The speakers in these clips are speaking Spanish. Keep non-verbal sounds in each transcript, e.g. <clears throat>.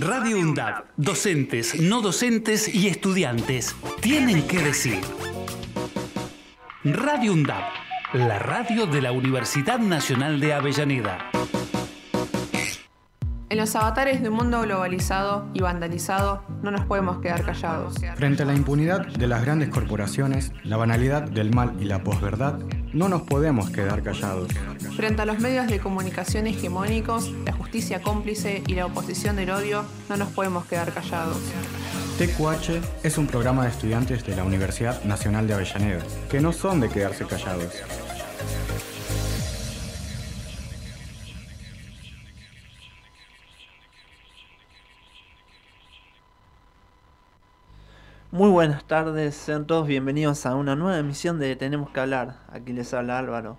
Radio UNDAB, docentes, no docentes y estudiantes tienen que decir. Radio UNDAB, la radio de la Universidad Nacional de Avellaneda. En los avatares de un mundo globalizado y vandalizado, no nos podemos quedar callados. Frente a la impunidad de las grandes corporaciones, la banalidad del mal y la posverdad, no nos podemos quedar callados. Frente a los medios de comunicación hegemónicos, la justicia cómplice y la oposición del odio, no nos podemos quedar callados. TQH es un programa de estudiantes de la Universidad Nacional de Avellaneda, que no son de quedarse callados. Muy buenas tardes, sean todos bienvenidos a una nueva emisión de Tenemos que hablar. Aquí les habla Álvaro.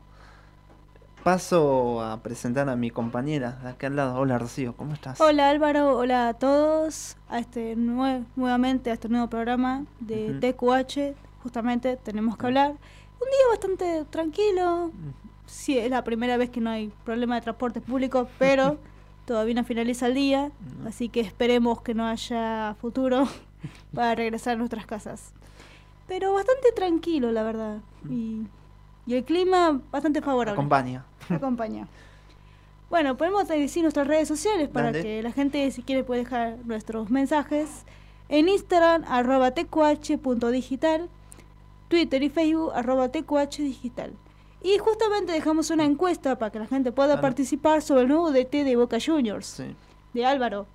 Paso a presentar a mi compañera de aquí al lado. Hola Rocío, ¿cómo estás? Hola Álvaro, hola a todos. A este nuevamente a este nuevo programa de TQH. Justamente tenemos que hablar. Un día bastante tranquilo. Sí, es la primera vez que no hay problema de transporte público, pero <laughs> todavía no finaliza el día. Así que esperemos que no haya futuro para regresar a nuestras casas. Pero bastante tranquilo, la verdad. Y, el clima bastante favorable. Acompaña. Acompaña. Bueno, podemos decir nuestras redes sociales para que la gente, si quiere, puede dejar nuestros mensajes. En Instagram, arroba tqh.digital. Twitter y Facebook, arroba tqhdigital. Y justamente dejamos una encuesta para que la gente pueda participar sobre el nuevo DT de Boca Juniors, de Álvaro.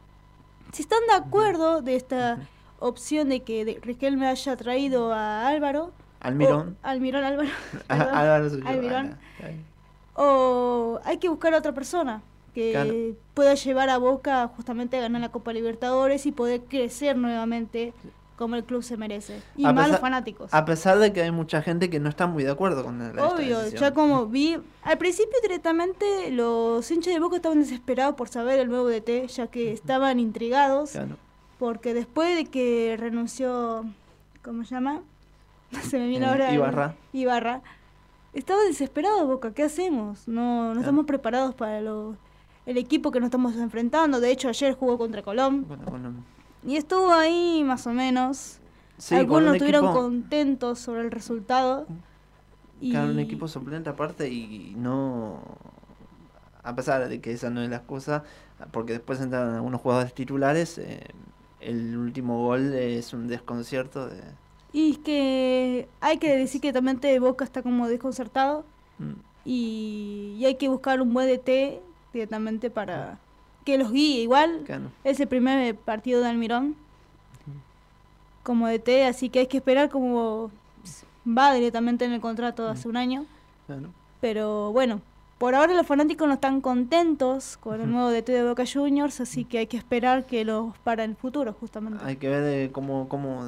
Si están de acuerdo de esta opción de que de Riquelme haya traído a Álvaro. Almirón. Almirón, Álvaro. <laughs> <laughs> Álvaro Almirón. O hay que buscar a otra persona que pueda llevar a Boca justamente a ganar la Copa Libertadores y poder crecer nuevamente como el club se merece. Y más los fanáticos. A pesar de que hay mucha gente que no está muy de acuerdo con la Obvio, ya como <laughs> vi, al principio directamente los hinchas de Boca estaban desesperados por saber el nuevo DT, ya que estaban intrigados. Porque después de que renunció, ¿cómo se llama? <laughs> se me viene eh, ahora. Ibarra. Ibarra. Estaba desesperado Boca, ¿qué hacemos? No, no estamos preparados para lo, el equipo que nos estamos enfrentando. De hecho, ayer jugó contra Colón. Y estuvo ahí más o menos. Algunos estuvieron contentos sobre el resultado. Y... Claro, un equipo suplente aparte y no... A pesar de que esa no es la excusa, porque después entran algunos jugadores titulares, eh, el último gol es un desconcierto de... Y es que hay que decir que también de Boca está como desconcertado mm. y, hay que buscar un buen DT directamente para que los guíe. Igual es el primer partido de Almirón como DT, así que hay que esperar como va directamente en el contrato de hace un año. Pero bueno, por ahora los fanáticos no están contentos con el nuevo DT de Boca Juniors, así que hay que esperar que los para el futuro, justamente. Hay que ver eh, cómo, cómo,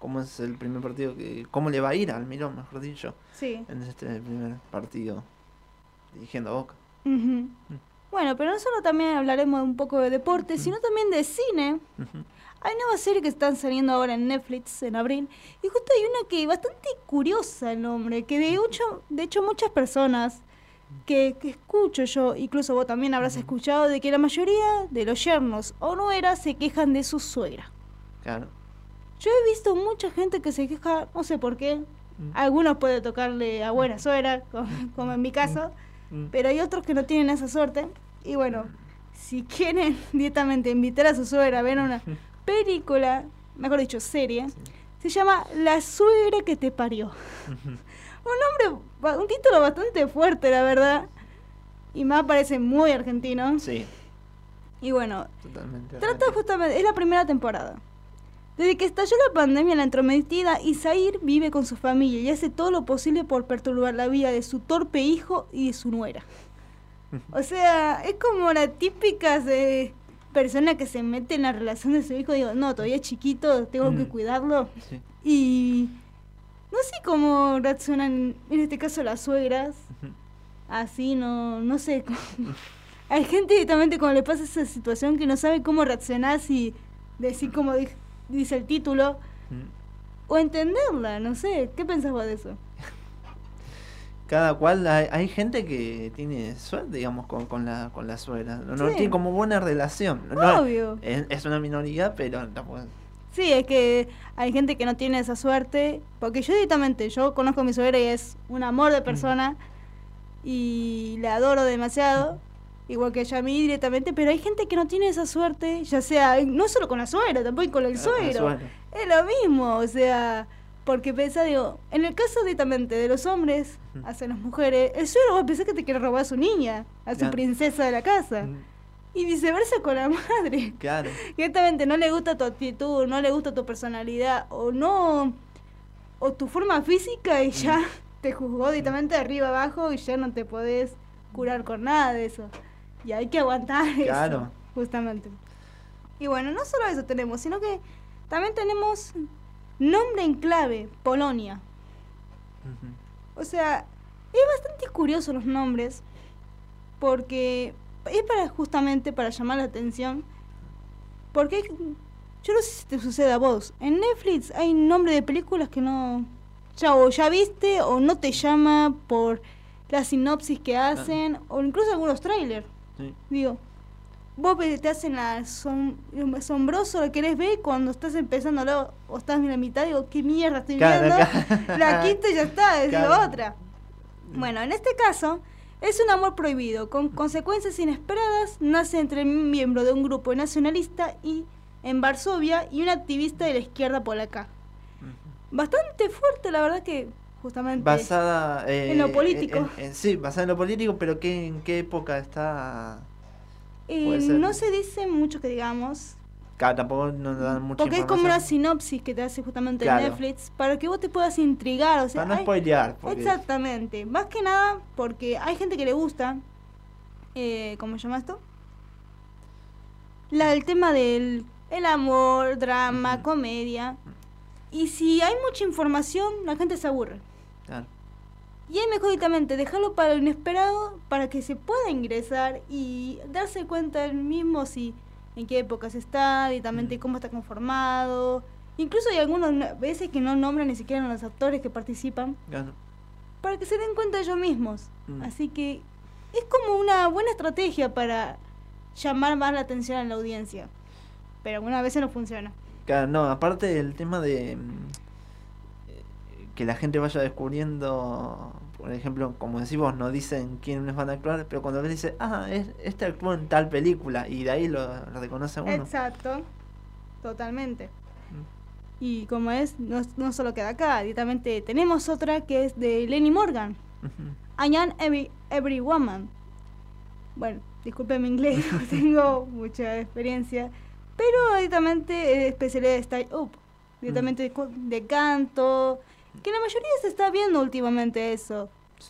cómo es el primer partido, que cómo le va a ir al Mirón, mejor dicho, sí. en este primer partido dirigiendo a Boca. Mm. Bueno, pero no solo también hablaremos un poco de deporte, sino también de cine. Hay nuevas series que están saliendo ahora en Netflix en abril. Y justo hay una que bastante curiosa el nombre, que de hecho, de hecho muchas personas que, escucho yo, incluso vos también habrás escuchado, de que la mayoría de los yernos o nueras se quejan de su suegra. Claro. Yo he visto mucha gente que se queja, no sé por qué. Mm. Algunos puede tocarle a buena suegra, como, en mi caso, mm. Mm. pero hay otros que no tienen esa suerte. Y bueno, si quieren <laughs> directamente invitar a su suegra a ver una <laughs> película, mejor dicho, serie, se llama La suegra que te parió. Un nombre, un título bastante fuerte, la verdad. Y más parece muy argentino. Sí. Y bueno, trata justamente, es la primera temporada. Desde que estalló la pandemia en la entrometida, Isair vive con su familia y hace todo lo posible por perturbar la vida de su torpe hijo y de su nuera. <laughs> O sea, es como la típica de persona que se mete en la relación de su hijo y digo, no, todavía es chiquito, tengo que cuidarlo. Y no sé cómo reaccionan, en este caso, las suegras. Así, no, no sé. <laughs> Hay gente directamente cuando le pasa esa situación que no sabe cómo reaccionar, si decir como dice el título, o entenderla, no sé. ¿Qué pensás vos de eso? <laughs> cada cual, hay, hay, gente que tiene suerte, digamos, con, con, la, con la suegra. No, tiene como buena relación. Obvio. es, una minoría, pero Sí, es que hay gente que no tiene esa suerte. Porque yo directamente, yo conozco a mi suegra y es un amor de persona. Y la adoro demasiado. <laughs> Igual que ella a mí directamente, pero hay gente que no tiene esa suerte, ya sea, no solo con la suegra, tampoco con el suegro. Es lo mismo, o sea, porque pensa, digo, en el caso directamente de los hombres hacia las mujeres, el suegro va a pensar que te quiere robar a su niña, a su princesa de la casa. Y viceversa con la madre. Claro. Directamente no le gusta tu actitud, no le gusta tu personalidad, o no, o tu forma física y ya te juzgó directamente de arriba abajo y ya no te podés curar con nada de eso. Y hay que aguantar eso, justamente. Y bueno, no solo eso tenemos, sino que también tenemos Nombre en clave, Polonia. O sea, es bastante curioso los nombres, porque es para justamente para llamar la atención, porque yo no sé si te sucede a vos, en Netflix hay nombre de películas que no, ya o ya viste o no te llama por la sinopsis que hacen, o incluso algunos trailers. Digo, vos te hacen la asombroso, lo querés ver cuando estás empezando o estás en la mitad, digo, qué mierda estoy viendo. La quinta ya está, es otra. Bueno, en este caso, es un amor prohibido, con consecuencias inesperadas, nace entre un miembro de un grupo nacionalista y en Varsovia y un activista de la izquierda polaca. Bastante fuerte, la verdad que justamente basada en lo político. sí, basada en lo político, pero ¿qué, ¿en qué época está eh, no se dice mucho que digamos. Claro, tampoco nos dan mucha Porque es como una sinopsis que te hace justamente Netflix para que vos te puedas intrigar. O sea, para no spoilear. Exactamente. Más que nada porque hay gente que le gusta. Eh, ¿Cómo se llama esto? La, el tema del el amor, drama, comedia. Y si hay mucha información, la gente se aburre. Claro. Y es mejor directamente dejarlo para lo inesperado para que se pueda ingresar y darse cuenta él mismo si en qué épocas está, directamente mm. cómo está conformado. Incluso hay algunas veces que no nombran ni siquiera a los actores que participan. Para que se den cuenta ellos mismos. Mm. Así que es como una buena estrategia para llamar más la atención a la audiencia. Pero algunas veces no funciona. Claro, no, aparte del tema de mm, que la gente vaya descubriendo, por ejemplo, como decimos, no dicen quiénes van a actuar, pero cuando les dice, ah, es, este actuó en tal película, y de ahí lo, reconoce uno. Exacto, totalmente. Mm. Y como es, no, no, solo queda acá, directamente tenemos otra que es de Lenny Morgan, I am every, every Woman. Bueno, disculpen mi inglés, <laughs> no tengo mucha experiencia, pero directamente es especialidad de Style Up, directamente mm. de canto, que la mayoría se está viendo últimamente eso.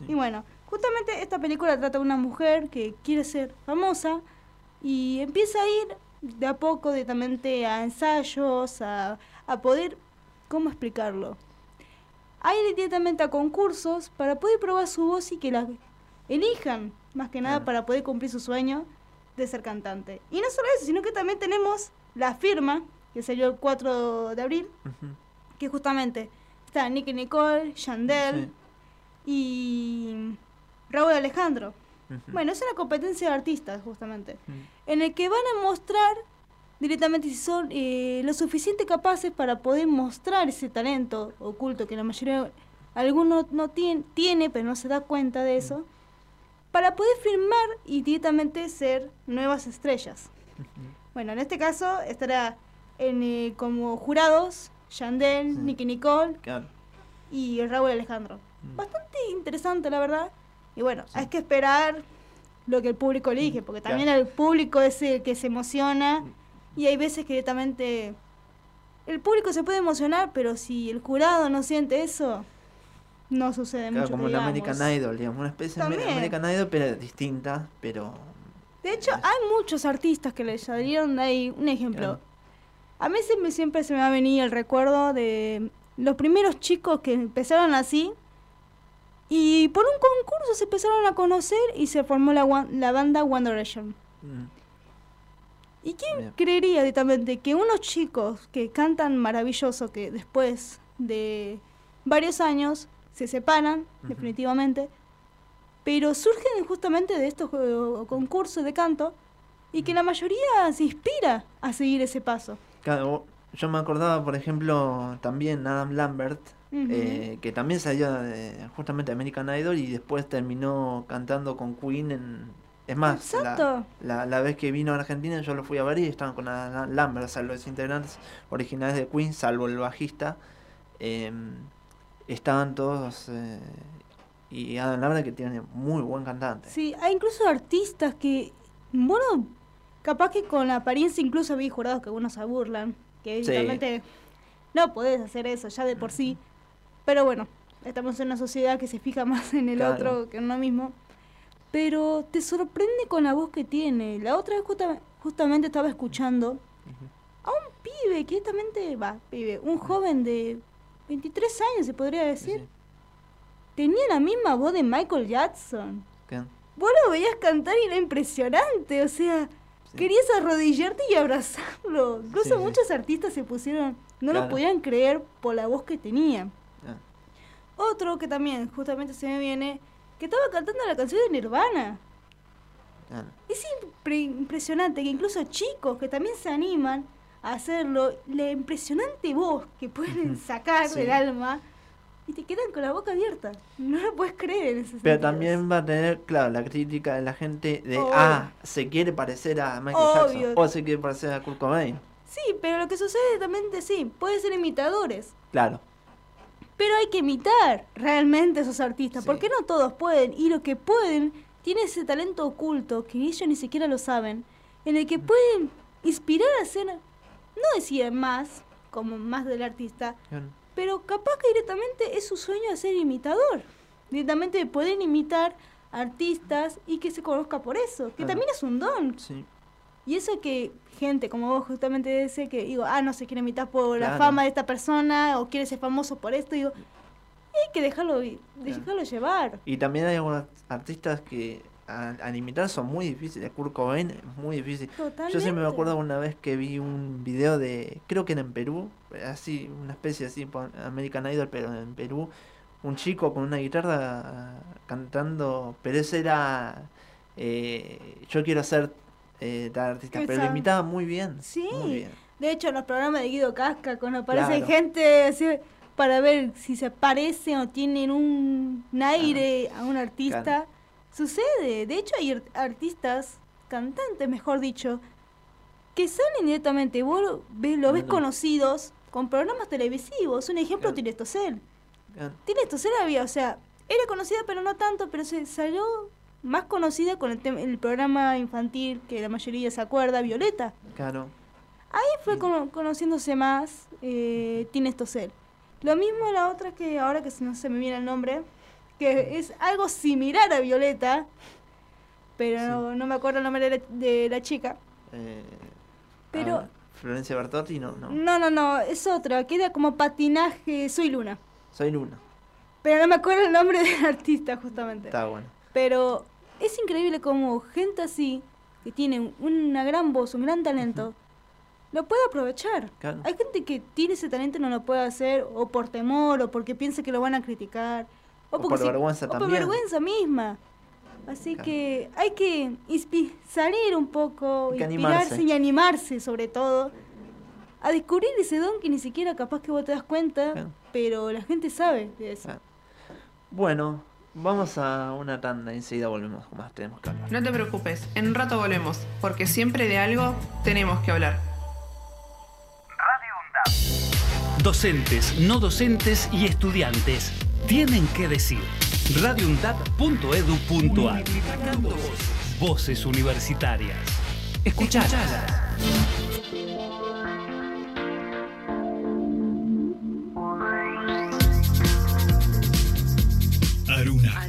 Y bueno, justamente esta película trata de una mujer que quiere ser famosa y empieza a ir de a poco directamente a ensayos, a, a poder, ¿cómo explicarlo? A ir directamente a concursos para poder probar su voz y que la elijan, más que nada para poder cumplir su sueño de ser cantante. Y no solo eso, sino que también tenemos la firma, que salió el 4 de abril, que justamente está Nicky Nicole, Chandel y Raúl Alejandro. Bueno, es una competencia de artistas, justamente, en el que van a mostrar directamente si son eh, lo suficiente capaces para poder mostrar ese talento oculto que la mayoría, algunos no tiene, tiene, pero no se da cuenta de eso, para poder firmar y directamente ser nuevas estrellas. Bueno, en este caso estará en, eh, como jurados Yandel, Nicky Nicole y Raúl Alejandro. Mm. Bastante interesante, la verdad. Y bueno, hay que esperar lo que el público elige, porque también el público es el que se emociona mm. y hay veces que directamente el público se puede emocionar, pero si el jurado no siente eso, no sucede claro, mucho. Como la American Idol, digamos, una especie de American Idol, pero distinta, pero... De hecho, hay muchos artistas que le salieron de ahí. Un ejemplo, a mí siempre, siempre se me va a venir el recuerdo de los primeros chicos que empezaron así y por un concurso se empezaron a conocer y se formó la, la banda One Direction. Mm. ¿Y quién creería directamente que unos chicos que cantan maravilloso, que después de varios años se separan, definitivamente, pero surgen justamente de estos concursos de canto y que la mayoría se inspira a seguir ese paso. Claro, yo me acordaba, por ejemplo, también Adam Lambert, eh, que también salió de, justamente American Idol y después terminó cantando con Queen en... Es más, la, la, vez que vino a Argentina yo lo fui a ver y estaban con Adam Lambert, o sea, los integrantes originales de Queen, salvo el bajista, em, estaban todos... Eh, y Adam Lambert que tiene muy buen cantante. Sí, hay incluso artistas que, bueno, capaz que con la apariencia incluso había jurados que algunos se burlan, que evidentemente no podés hacer eso ya de por sí. Pero bueno, estamos en una sociedad que se fija más en el otro que en uno mismo. Pero te sorprende con la voz que tiene. La otra vez justamente estaba escuchando a un pibe que justamente, va, pibe, un joven de 23 años se podría decir. Tenía la misma voz de Michael Jackson. ¿Qué? Vos lo veías cantar y era impresionante, o sea, querías arrodillarte y abrazarlo. Incluso muchos artistas se pusieron, no lo podían creer por la voz que tenía. Otro que también justamente se me viene, que estaba cantando la canción de Nirvana. Es impresionante que incluso chicos que también se animan a hacerlo, la impresionante voz que pueden <laughs> sacar del alma y te quedan con la boca abierta. No lo puedes creer en ese Pero también va a tener, claro, la crítica de la gente de, ah, se quiere parecer a Michael Jackson o se quiere parecer a Kurt Cobain. Sí, pero lo que sucede también es sí, puede ser imitadores. Claro. Pero hay que imitar realmente a esos artistas, porque no todos pueden, y lo que pueden, tiene ese talento oculto que ellos ni siquiera lo saben, en el que pueden inspirar a hacer, no decir más, como más del artista, pero capaz que directamente es su sueño de ser imitador. Directamente pueden imitar artistas y que se conozca por eso, que también es un don. Y eso que gente como vos justamente dice que digo, ah, no se quiere imitar por la fama de esta persona o quiere ser famoso por esto, digo, hay que dejarlo, dejarlo llevar. Y también hay algunos artistas que al, imitar son muy difíciles. Kurt Cobain es muy difícil. Yo siempre me acuerdo una vez que vi un video de, creo que era en Perú, así, una especie así, American Idol, pero en Perú, un chico con una guitarra cantando, pero ese era, eh, yo quiero ser eh, tal artista, pero lo imitaba muy bien. Sí, de hecho en los programas de Guido Casca, cuando aparece gente así, para ver si se parecen o tienen un aire a un artista. Sucede, de hecho hay artistas, cantantes mejor dicho, que salen directamente, vos lo ves, lo ves conocidos con programas televisivos. Un ejemplo, Tienes Tiene Tienes había, o sea, era conocida pero no tanto, pero se salió más conocida con el, el programa infantil que la mayoría se acuerda, Violeta. Claro. Ahí fue conociéndose más eh, Lo mismo la otra que ahora que no se me viene el nombre, que es algo similar a Violeta, pero no, me acuerdo el nombre de la, chica. Eh, pero... Ah, Florencia Bertotti, no, no. No, no, no, es otra, queda como patinaje Soy Luna. Soy Luna. Pero no me acuerdo el nombre del <laughs> artista, justamente. Está bueno. Pero es increíble como gente así, que tiene una gran voz, un gran talento, lo puede aprovechar. Hay gente que tiene ese talento y no lo puede hacer, o por temor, o porque piensa que lo van a criticar o, por vergüenza también. por vergüenza misma. Así que hay que salir un poco, inspirarse y animarse sobre todo a descubrir ese don que ni siquiera capaz que vos te das cuenta, pero la gente sabe de eso. Bueno, vamos a una tanda, enseguida volvemos con más tenemos que hablar. No te preocupes, en un rato volvemos, porque siempre de algo tenemos que hablar. Radio UNDAP. Docentes, no docentes y estudiantes tienen que decir. radiundad.edu.ar Voces universitarias. Escuchalas. Aruna.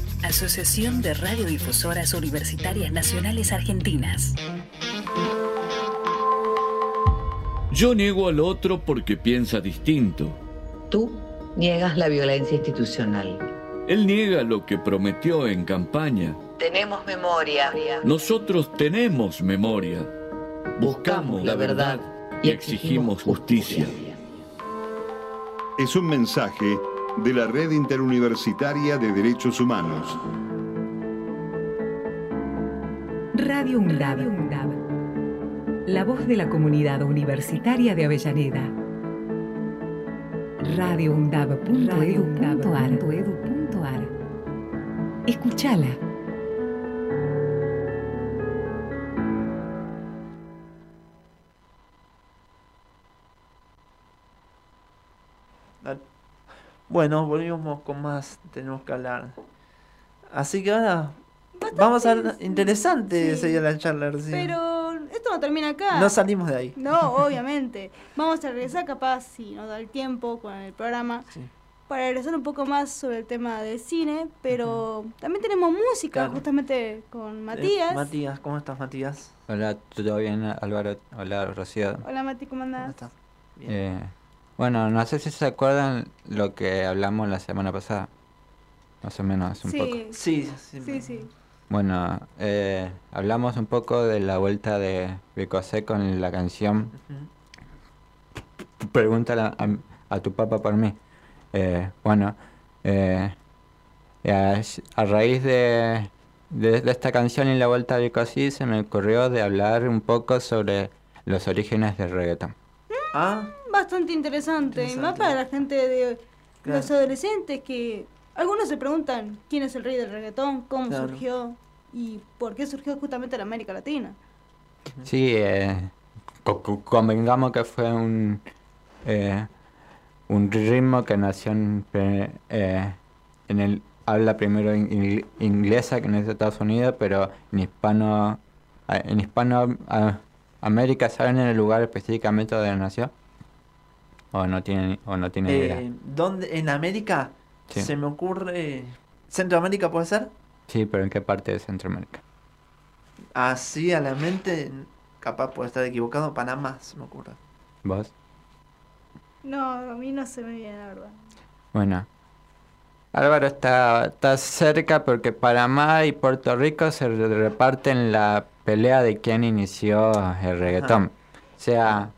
Asociación de Radiodifusoras Universitarias Nacionales Argentinas. Yo niego al otro porque piensa distinto. Tú niegas la violencia institucional. Él niega lo que prometió en campaña. Tenemos memoria. Nosotros tenemos memoria. Buscamos la verdad y exigimos justicia. Es un mensaje de la Red Interuniversitaria de Derechos Humanos. Radio UNDAB. La voz de la comunidad universitaria de Avellaneda. radioundab.edu.ar Escúchala. Bueno, volvimos con más, tenemos que hablar. Así que ahora vamos a ver, interesante sí. sería la charla recién. Pero esto no termina acá. No salimos de ahí. No, obviamente. Vamos a regresar capaz, si nos da el tiempo, con el programa. Sí. Para regresar un poco más sobre el tema del cine, pero también tenemos música, Claro. justamente con Eh, Matías. Matías, ¿cómo estás, Matías? Hola, ¿todo bien, Álvaro? Hola, Rocío. Hola Mati, ¿cómo andás? Eh, bueno, no sé si se acuerdan lo que hablamos la semana pasada. Más o menos, un Sí. poco. Sí, Sí, sí. Bueno, eh, hablamos un poco de la vuelta de Bicosé con la canción Pregúntale a, a tu papá por mí. Eh, bueno, eh, a, a raíz de, de, de esta canción y la vuelta de Bicosí se me ocurrió de hablar un poco sobre los orígenes del reggaetón. Ah, Bastante interesante, y más para la gente de Claro. los adolescentes que algunos se preguntan quién es el rey del reggaetón, cómo Claro. surgió y por qué surgió justamente en América Latina. Sí, eh, co- co- convengamos que fue un, eh, un ritmo que nació en, eh, en el habla primero in- in- inglesa que en Estados Unidos, pero en hispano en hispano a- América, ¿saben en el lugar específicamente donde nació? O no tienen o no tienen idea. eh, ¿dónde? ¿En América? Sí. Se me ocurre... ¿Centroamérica puede ser? Sí, pero ¿en qué parte de Centroamérica? Así a la mente, capaz puede estar equivocado, Panamá, se me ocurre. ¿Vos? No, a mí no se me viene la verdad. Bueno, Álvaro está, está cerca porque Panamá y Puerto Rico se re- reparten la pelea de quién inició el reggaetón. O sea,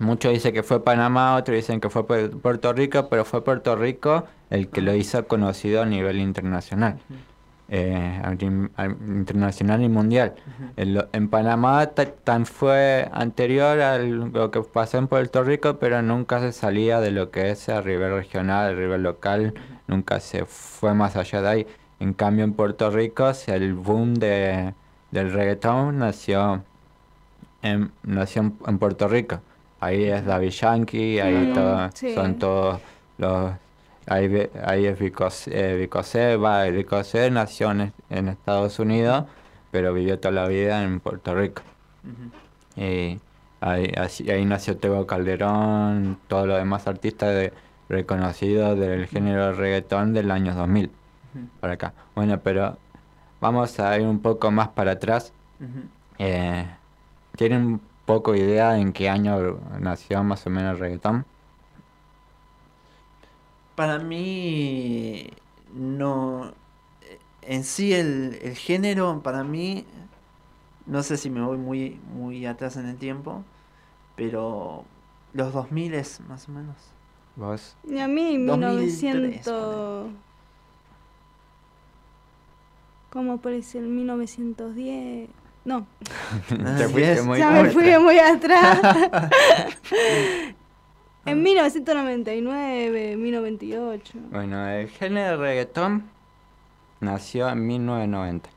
muchos dicen que fue Panamá, otros dicen que fue Pu- Puerto Rico, pero fue Puerto Rico el que lo hizo conocido a nivel internacional. Eh, internacional y mundial. En, Panamá ta- tan fue anterior a lo que pasó en Puerto Rico, pero nunca se salía de lo que es a nivel regional, a nivel local, nunca se fue más allá de ahí. En cambio en Puerto Rico el boom de, del reggaetón nació en, nació en Puerto Rico. Ahí es Daddy Yankee, ahí todo- son todos los... Ahí, ahí es Vicosé, eh, Vicosé, va, Vicosé nació en, en Estados Unidos, pero vivió toda la vida en Puerto Rico. Y ahí, así- ahí nació Tego Calderón, todos los demás artistas de- reconocidos del género reggaetón del año 2000, para acá. Bueno, pero vamos a ir un poco más para atrás. Eh, ¿Tienen un poco idea en qué año nació más o menos el reggaetón? Para mí, no. En sí, el, el género, para mí, no sé si me voy muy, muy atrás en el tiempo, pero los 2000 es más o menos. ¿Vos? Y a mí 2003, 1900... ¿Cómo aparece el 1910? No. <laughs> Te fuiste muy ya me atrás. fui muy atrás. <laughs> en 1999, 1998. Bueno, el género de reggaetón nació en 1990.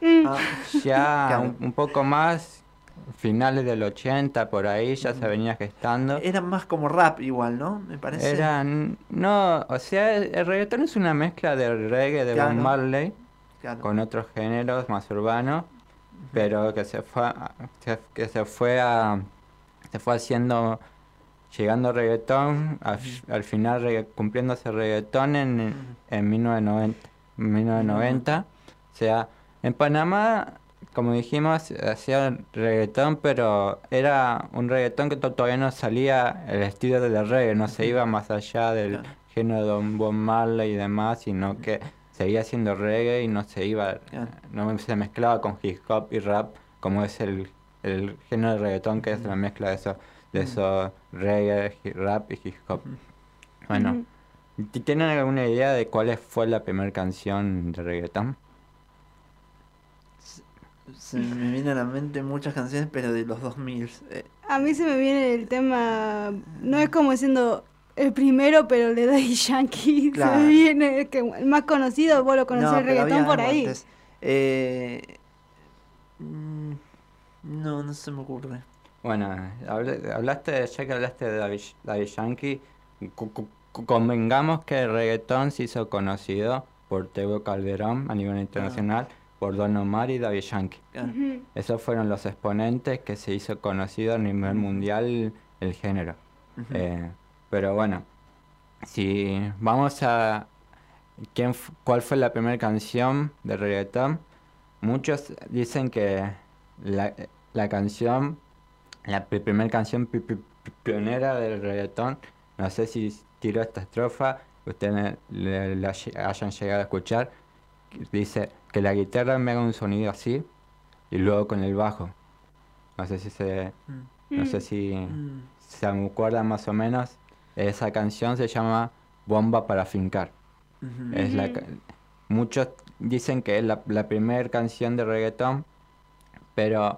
Mm. Ah, Ya <laughs> un, un poco más, finales del 80, por ahí ya se venía gestando. Era más como rap igual, ¿no? Me parece. Eran, no, o sea, el, el reggaetón es una mezcla del reggae de Claro. Bob Marley Claro. con otros géneros más urbanos, pero que se fue, que se fue a, se fue haciendo, llegando reggaetón, al, al final regga- cumpliéndose reggaetón en, en 1990. 1990. O sea, en Panamá, como dijimos, hacía reggaetón, pero era un reggaetón que todavía no salía el estilo del reggae, no se iba más allá del género de Don Marley y demás, sino que seguía siendo reggae y no se iba, no se mezclaba con hip hop y rap, como es el, el género de reggaetón, que es la mezcla de eso, de eso reggae, rap y hip hop. Bueno, ¿tienen alguna idea de cuál fue la primera canción de reggaetón? Se me vienen a la mente muchas canciones, pero de los 2000. Eh. A mí se me viene el tema, no es como siendo el primero, pero le doy Yankee. <laughs> Se viene el, que, el más conocido, vos lo conocés el reggaetón por ahí. Eh, mm, no, no se me ocurre. Bueno, hablaste, ya que hablaste de David, Yankee, convengamos que el reggaetón se hizo conocido por Tego Calderón a nivel internacional, por Don Omar y David Yankee. Esos fueron los exponentes que se hizo conocido a nivel mundial el género. eh, pero bueno, si vamos a quién cuál fue la primera canción de reggaetón, muchos dicen que la, la canción, la primera canción pionera del reggaetón, no sé si tiró esta estrofa, ustedes le, hayan llegado a escuchar, dice que la guitarra me haga un sonido así y luego con el bajo. No sé si se, no sé mm. si mm. se acuerdan más o menos esa canción se llama Bomba para Fincar. es la, muchos dicen que es la, primera canción de reggaetón, pero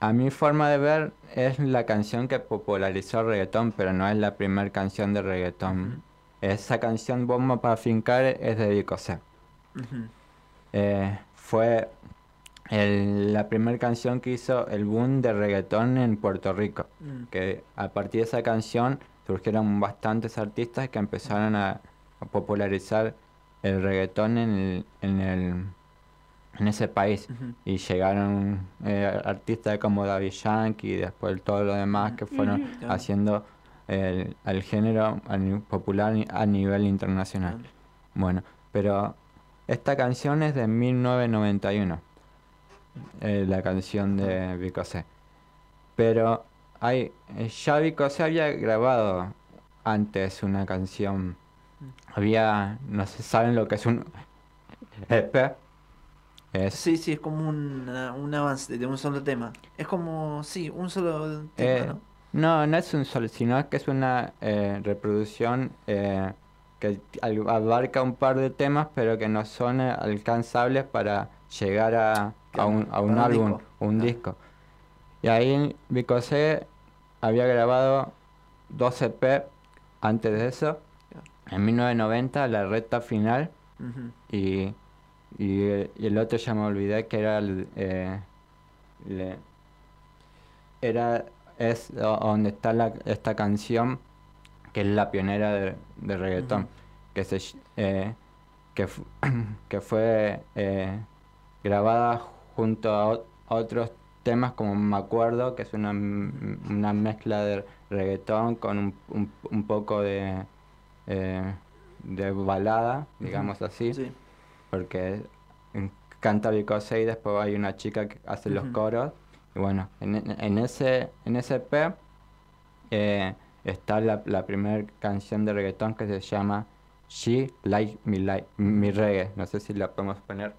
a mi forma de ver es la canción que popularizó el reggaetón, pero no es la primera canción de reggaetón. Esa canción Bomba para Fincar es de Vico eh, fue la primera canción que hizo el boom de reggaetón en Puerto Rico. Mm. Que a partir de esa canción surgieron bastantes artistas que empezaron a, popularizar el reggaetón en, el, en, el, en ese país. Y llegaron eh, artistas como David Yankee y después todo lo demás que fueron haciendo el, género popular a nivel internacional. Bueno, pero esta canción es de 1991, eh, la canción de Vicosé. Pero hay, eh, Vico se había grabado antes una canción. Había, no sé, ¿saben lo que es un EP? Sí, sí, es como un, un avance de un solo tema. Es como, sí, un solo tema, eh, ¿no? No, no es un solo, sino que es una eh, reproducción que abarca un par de temas, pero que no son alcanzables para llegar a, a un, a un álbum, un disco. Y ahí Vicosé había grabado dos EP antes de eso, en 1990, la recta final, y, y, el otro ya me olvidé que era el, eh, era es donde está la, esta canción que es la pionera de, reggaetón que se eh, que, <clears throat> que fue eh, grabada junto a, otros temas como Me Acuerdo, que es una, una mezcla de reggaetón con un, un, poco de, eh, de balada, digamos así, porque canta Vicose y después hay una chica que hace los coros. Y bueno, en, en, ese, en ese P eh, está la, la primera canción de reggaetón que se llama She Like Me Like, mi reggae. No sé si la podemos poner.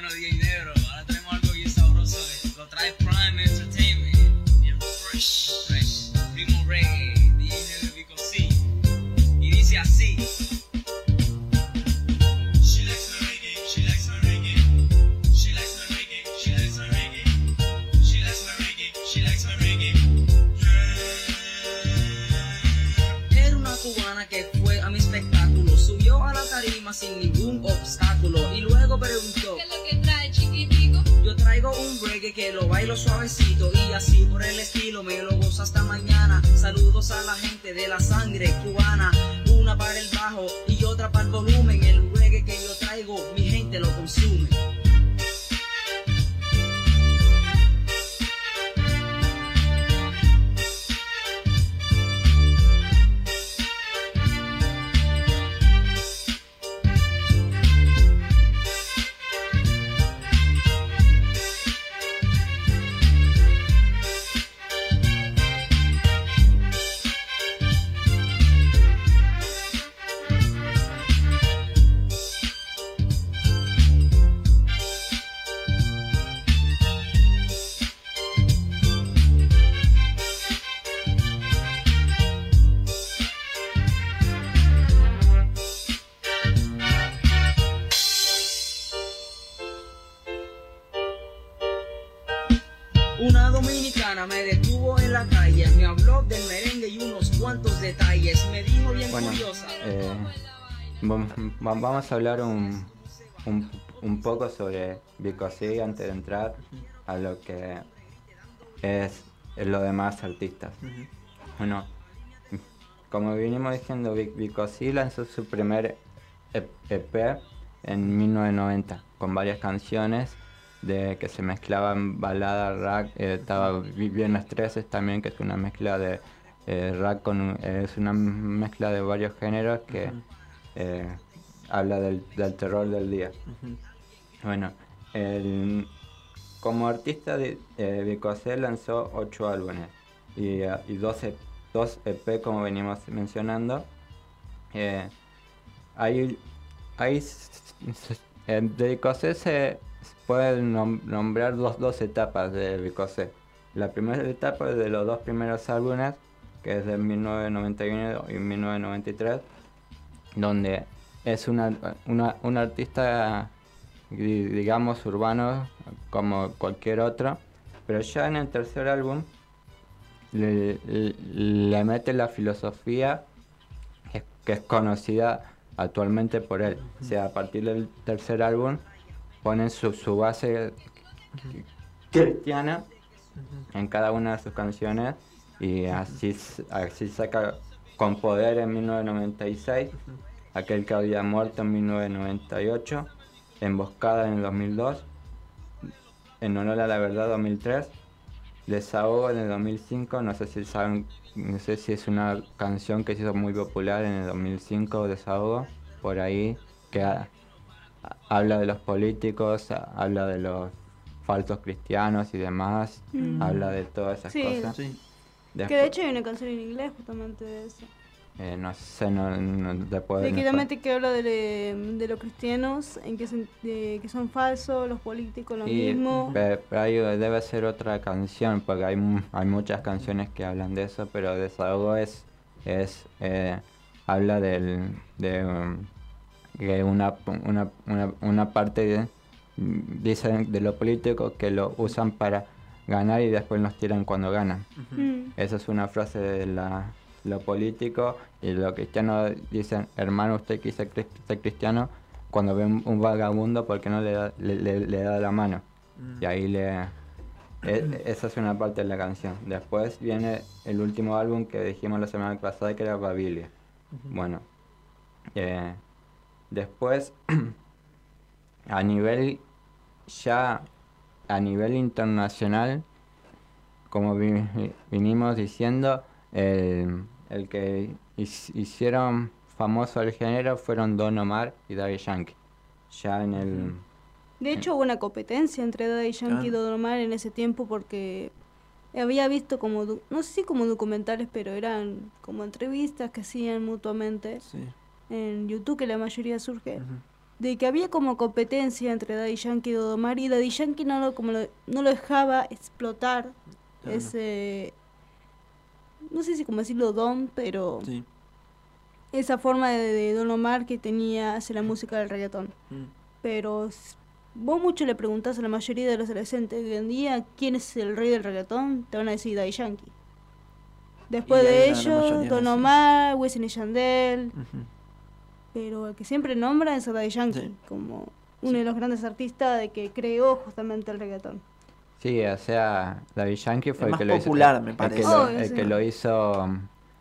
Bueno, DJ Negro, ahora tenemos algo bien sabroso. Lo trae Prime Entertainment. Yeah, fresh, fresh. Primo Reggae, DJ Negro Vico C. Y dice así. She likes my reggae, she likes my reggae. She likes my reggae, she likes my reggae. She likes my reggae, she likes my reggae. Era una cubana que fue a mi espectáculo. Subió a la tarima sin ningún que lo bailo suavecito y así por el estilo me lo gozo hasta mañana. Saludos a la gente de la sangre cubana, una para el bajo y otra para el volumen. El reggae que yo traigo, mi gente lo consume. Vamos a hablar un, un, un poco sobre Bicosí antes de entrar a lo que es los demás artistas. Bueno, como vinimos diciendo, Bicosí lanzó su primer E- EP en 1990 con varias canciones de que se mezclaban balada, rap, eh, estaba Vi- Viernes 13 también que es una mezcla de eh, rap con eh, es una mezcla de varios géneros que habla del, del terror del día. Bueno, el- como artista de eh, Bicosé lanzó 8 álbumes y, eh, y 12, dos EP como venimos mencionando. Eh, hay, hay eh, de Bicosé se pueden nom- nombrar dos, dos etapas de Bicosé. La primera etapa es de los dos primeros álbumes, que es de 1991 y 1993, donde es una, un artista, di- digamos, urbano como cualquier otro, pero ya en el tercer álbum le, mete la filosofía que, es conocida actualmente por él. O sea, a partir del tercer álbum ponen su, su base cristiana en cada una de sus canciones y así, así saca con poder en 1996, aquel que había muerto en 1998, emboscada en el 2002, en honor a la verdad 2003, desahogo en el 2005, no sé si saben, no sé si es una canción que se hizo muy popular en el 2005, desahogo, por ahí, que ha- habla de los políticos, habla de los falsos cristianos y demás, Mm. habla de todas esas Sí. cosas. Que Después- de hecho hay una canción en inglés justamente de eso. Eh, no sé, no, no te puedo... De no que habla de, de los cristianos, en que, de que son falsos, los políticos lo Y, mismo. pe- pero ahí debe ser otra canción, porque hay, hay muchas canciones que hablan de eso, pero Desahogo es, es eh, habla del, de um, que una, una, una, una parte de, dicen de los políticos que lo usan para ganar y después nos tiran cuando ganan. Mm. Esa es una frase de la, lo político y los cristianos dicen, hermano, usted quiere ser, cri- ser cristiano cuando ve un, un vagabundo porque no le da, le, le- le da la mano. Mm. Y ahí le... e- esa es una parte de la canción. Después viene el último álbum que dijimos la semana pasada que era Babilia. Bueno, eh, después <clears throat> a nivel ya a nivel internacional como vi- vi- vinimos diciendo el, el que hicieron famoso el género fueron Don Omar y Daddy Yankee ya en el De hecho hubo una competencia entre Daddy Yankee y Ah. Don Omar en ese tiempo porque había visto como, no sé si como documentales, pero eran como entrevistas que hacían mutuamente en YouTube, que la mayoría surge, de que había como competencia entre Daddy Yankee y Don Omar y Daddy Yankee no lo, como lo- no lo dejaba explotar Claro. ese, no sé si como decirlo don, pero Sí. esa forma de, de Don Omar que tenía hacia la música del reggaetón. Mm. Pero vos mucho le preguntás a la mayoría de los adolescentes de hoy en día quién es el rey del reggaetón, te van a decir Daddy Yankee. Después de ellos, Don sí. Omar, Wisin y Yandel, pero el que siempre nombra es a Daddy Yankee, como uno de los grandes artistas de que creó justamente el reggaetón. Sí, o sea, Daddy Yankee fue El el, más que lo hizo. popular, el- me el parece. que lo- el que lo hizo,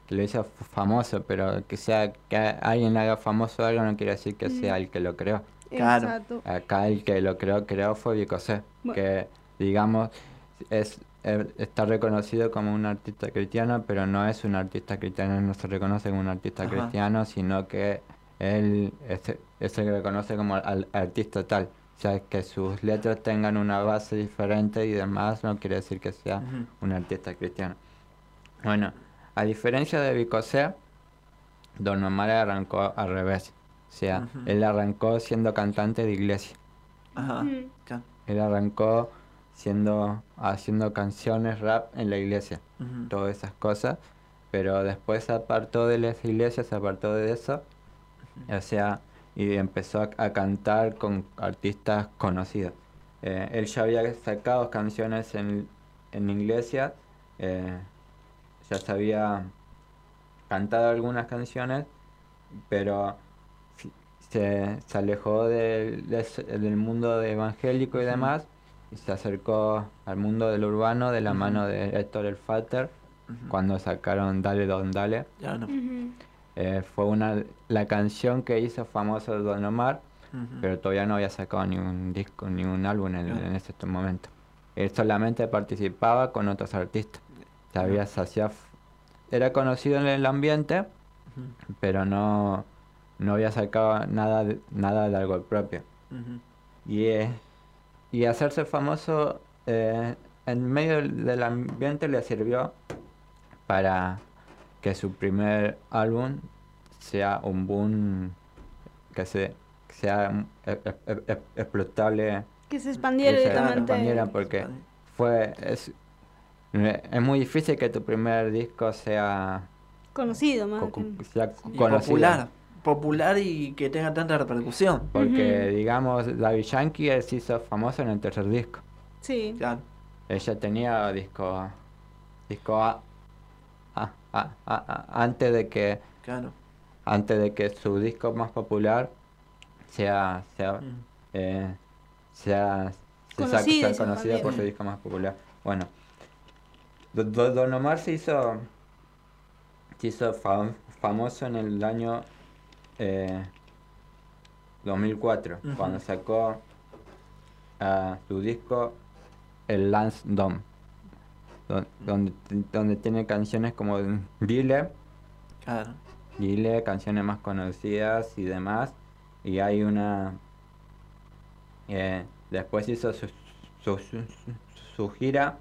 que lo hizo f- famoso, pero que sea que alguien haga famoso algo no quiere decir que sea Mm. el que lo creó. Claro. Exacto. Acá el que lo creó, creó fue Bicosé, Bueno. que digamos es eh, está reconocido como un artista cristiano, pero no es un artista cristiano, no se reconoce como un artista Ajá. cristiano, sino que él es, es el que reconoce como al artista tal. O sea, que sus letras tengan una base diferente y demás no quiere decir que sea Ujú. un artista cristiano. Bueno, a diferencia de Bicosé, Don Omar arrancó al revés. O sea, Ujú. él arrancó siendo cantante de iglesia. Ajá. Mm. Claro. Él arrancó siendo haciendo canciones rap en la iglesia, todas esas cosas, pero después se apartó de las iglesias, se apartó de eso, o sea, y empezó a, a cantar con artistas conocidos. Eh, él ya había sacado canciones en, en iglesia, eh, ya se había cantado algunas canciones, pero se, se alejó del, del mundo evangélico y demás y se acercó al mundo del urbano de la mano de Héctor el Fater cuando sacaron Dale Don Dale. Eh, fue una la canción que hizo famoso Don Omar, pero todavía no había sacado ni un disco ni un álbum en, en ese momento. Él solamente participaba con otros artistas. Sabía, hacía, era conocido en el ambiente, pero no, no había sacado nada de, nada de algo propio. Y eh, y hacerse famoso eh, en medio del ambiente le sirvió para que su primer álbum sea un boom que se sea e, e, e, explotable que se expandiera que se expandiera porque fue es, es muy difícil que tu primer disco sea conocido más sea popular popular y que tenga tanta repercusión. Porque, digamos, David Yankee se hizo famoso en el tercer disco. Sí. Claro. Ella tenía disco. Disco A. antes de que. Claro. Antes de que su disco más popular sea. sea. Eh, sea. Conocido, sea, conocido por su disco más popular. Bueno. Don Omar se hizo. Se hizo famoso en el año 2004, eh, cuando sacó a su disco El Lance Dome, donde, donde tiene canciones como Dile, claro. Dile, canciones más conocidas y demás, y hay una... Eh, después hizo su, su, su, gira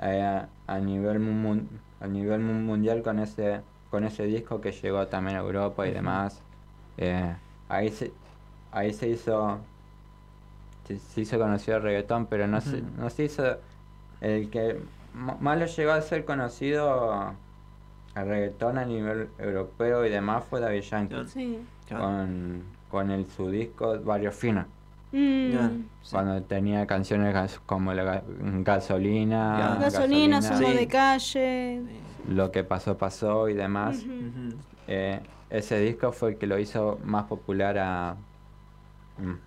eh, a nivel a nivel mundial con ese con ese disco que llegó también a Europa y demás. Eh, ahí se ahí se hizo se, hizo conocido el reggaetón pero no se no se hizo el que más lo llegó a ser conocido el reggaetón a nivel europeo y demás fue David Yankee. Con, con el su disco Varios Fino. Mm. cuando tenía canciones como la gasolina gasolina, gasolina de calle. Lo que pasó pasó y demás. Eh, ese disco fue el que lo hizo más popular a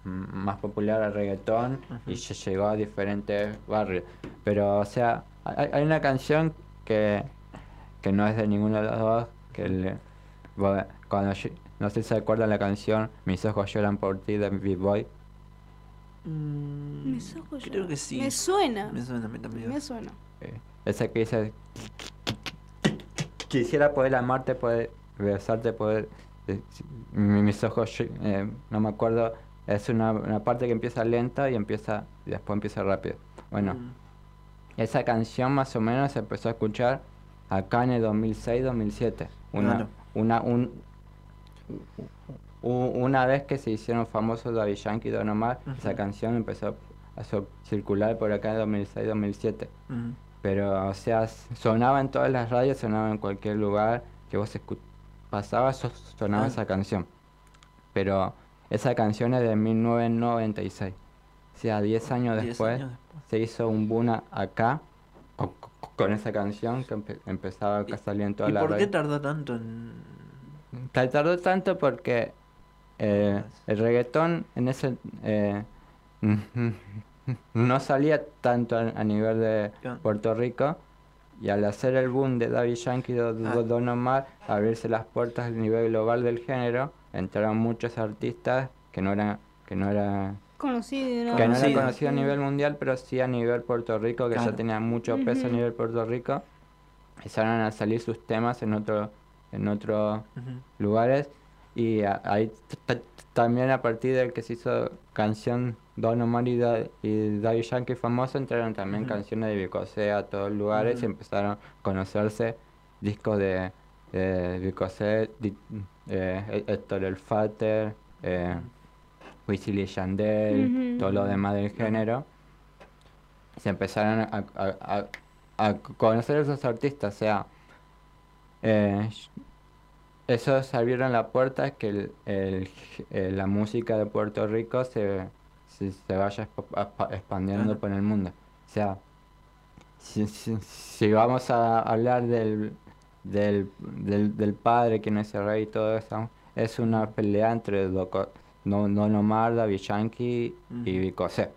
más popular al reggaetón y se llegó a diferentes barrios. Pero, o sea, hay, una canción que, que no es de ninguno de los dos, que cuando no sé si se acuerdan la canción Mis ojos lloran por ti de Big Boy. Mm, Mis ojos creo que sí. Me suena. Me suena, también. Me suena. Eh, esa que dice quisiera poder amarte, poder besarte, poder... mis ojos, eh, no me acuerdo, es una, una, parte que empieza lenta y empieza y después empieza rápido. Bueno, mm. Esa canción más o menos se empezó a escuchar acá en el 2006-2007. Una, una, un, una vez que se hicieron famosos David Yankee y Don Omar, esa canción empezó a circular por acá en 2006-2007. Pero, o sea, sonaba en todas las radios, sonaba en cualquier lugar que vos pasabas, sonaba ah. esa canción. Pero esa canción es de 1996. O sea, 10 años, después, se hizo un boom acá con, esa canción que empezaba a salir en toda ¿Y la ¿Por qué tardó tanto en.? Tardó tanto porque eh, el reggaetón en ese. Eh, <laughs> no salía tanto a, nivel de Puerto Rico y al hacer el boom de David Yankee y ah. Don Omar, abrirse las puertas a nivel global del género, entraron muchos artistas que no eran que no era conocido, que no era conocido. a nivel mundial, pero sí a nivel Puerto Rico, que ya tenía mucho peso a nivel Puerto Rico. Empezaron a salir sus temas en otro en otros lugares. Y ahí también a partir del que se hizo canción Don Omar y, da y Daddy Yankee famoso entraron también canciones de Vicosé a todos lugares y empezaron a conocerse. Discos de, de eh, Héctor El Fater, eh, Wisin y Yandel, todo lo demás del género. Se empezaron a, a, a, conocer esos artistas, o sea, eh, eso se abrieron la puerta que el, la música de Puerto Rico se, se, vaya expandiendo por el mundo. O sea, si, vamos a hablar del, del, del, padre, que no es el rey y todo eso, es una pelea entre Don Omar, David Yankee y Vicosé.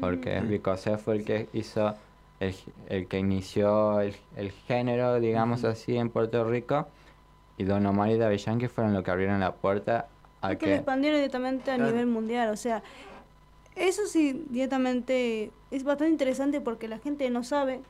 Porque Vicosé fue el que hizo, el, el que inició el, el género, digamos así, en Puerto Rico. Y Don Omar y David Yankee fueron los que abrieron la puerta a que... que... lo expandieron directamente a nivel mundial, o sea, eso sí, directamente es bastante interesante porque la gente no sabe.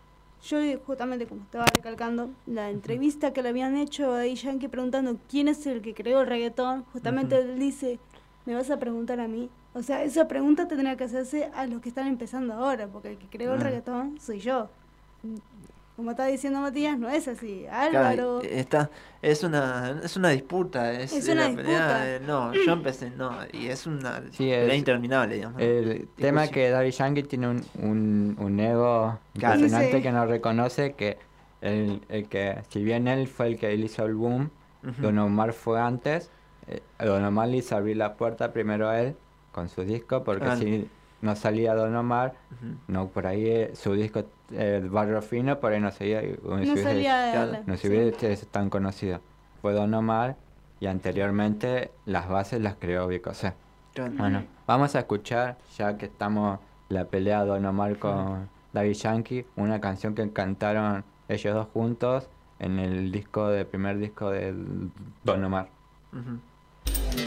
Yo justamente como estaba recalcando, la entrevista que le habían hecho a Yankee preguntando quién es el que creó el reggaetón, justamente él dice, me vas a preguntar a mí. O sea, esa pregunta tendría que hacerse a los que están empezando ahora, porque el que creó el reggaetón soy yo como está diciendo Matías, no es así. Álvaro. está, es una, es una disputa. Es, una disputa. no, yo empecé, no, y es una sí, interminable, digamos. El tema que David Yankee tiene un, un, un ego impresionante que no reconoce que el, el, que, si bien él fue el que hizo el boom, Don Omar fue antes, Don Omar le hizo abrir la puerta primero a él con su disco, porque si no salía Don Omar, no por ahí eh, su disco el Barrio Fino, por ahí no seguía, no, no salía no se hubiera tan conocido. Fue Don Omar y anteriormente las bases las creó Vicosé. Bueno, vamos a escuchar, ya que estamos la pelea Don Omar con David Yankee, una canción que cantaron ellos dos juntos en el disco de primer disco de Don Omar. Yeah.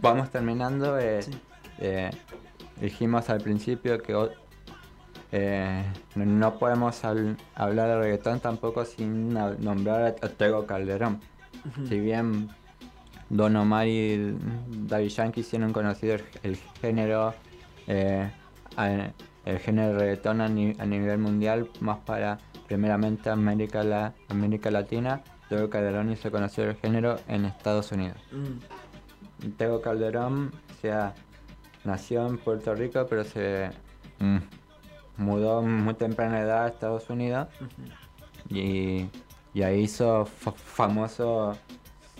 Vamos terminando. Eh, eh, dijimos al principio que eh, no podemos hablar de reggaetón tampoco sin nombrar a Tego Calderón. Si bien Don Omar y David Yankee hicieron conocido el, género, el género de reggaetón a, nivel mundial, más para primeramente América, la, América Latina, Tego Calderón hizo conocer el género en Estados Unidos. Mm. Tego Calderón sea, nació en Puerto Rico, pero se mm, mudó muy temprana edad a Estados Unidos y, ahí hizo famoso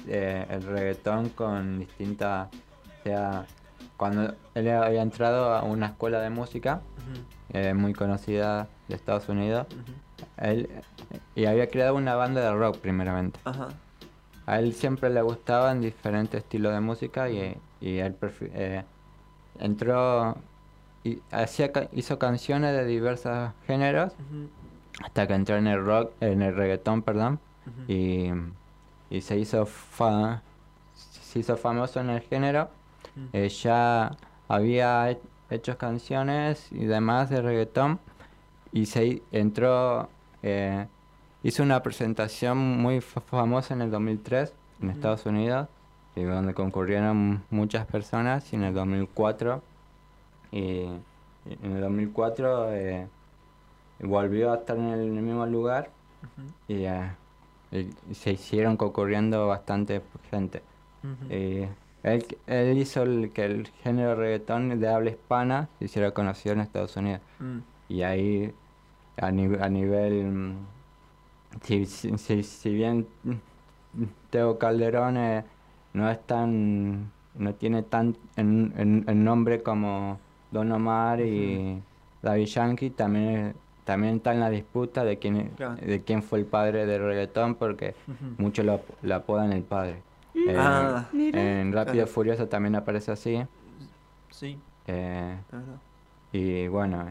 eh, el reggaetón con distintas, o sea, cuando él había entrado a una escuela de música eh, muy conocida de Estados Unidos, él, y había creado una banda de rock primeramente a él siempre le gustaban diferentes estilos de música y, y él eh, entró y hacía hizo canciones de diversos géneros hasta que entró en el rock en el reggaetón perdón y, y, se hizo se hizo famoso en el género. Eh, ya había hecho canciones y demás de reggaetón y se entró eh, Hizo una presentación muy famosa en el 2003 en Estados Unidos, y donde concurrieron muchas personas, y en el 2004, y, en el 2004 eh, volvió a estar en el, mismo lugar eh, y, se hicieron concurriendo bastante gente. él, él, hizo el, que el género reggaetón de habla hispana se hiciera conocido en Estados Unidos. Mm. Y ahí, a, a nivel si, si, si, bien Teo Calderón eh, no es tan, no tiene tan en, en, nombre como Don Omar y David Yankee, también también está en la disputa de quién de quién fue el padre del reggaetón porque muchos lo, lo, apodan el padre. Mm. Eh, ah, en Rápido y Furioso también aparece así. Sí. Eh, y bueno,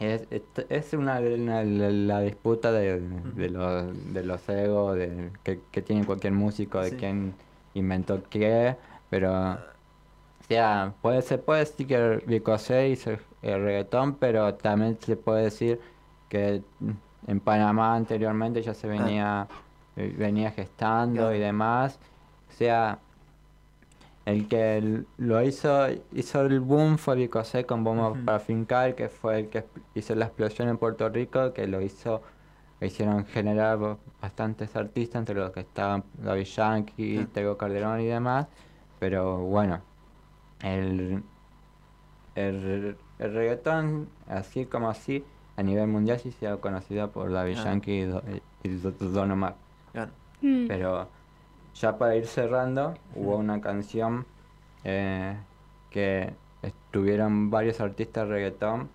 es, es una, la, disputa de, de, los, de los egos de, que, que tiene cualquier músico, de quién inventó qué, pero o sea, puede, se puede decir que Ricochet hizo el reggaetón, pero también se puede decir que en Panamá anteriormente ya se ah. venía, eh, venía gestando y demás. O sea, el que lo hizo, hizo el boom fue Bicosé con Bomba para Fincar, que fue el que hizo la explosión en Puerto Rico, que lo hizo, hicieron generar bastantes artistas, entre los que estaban David Yankee, Tego Calderón y demás. Pero bueno, el, el, reggaetón, así como así, a nivel mundial sí se ha conocido por David Yankee y, Don Omar. Mm. Pero ya para ir cerrando, hubo una canción eh, que estuvieron varios artistas de reggaetón,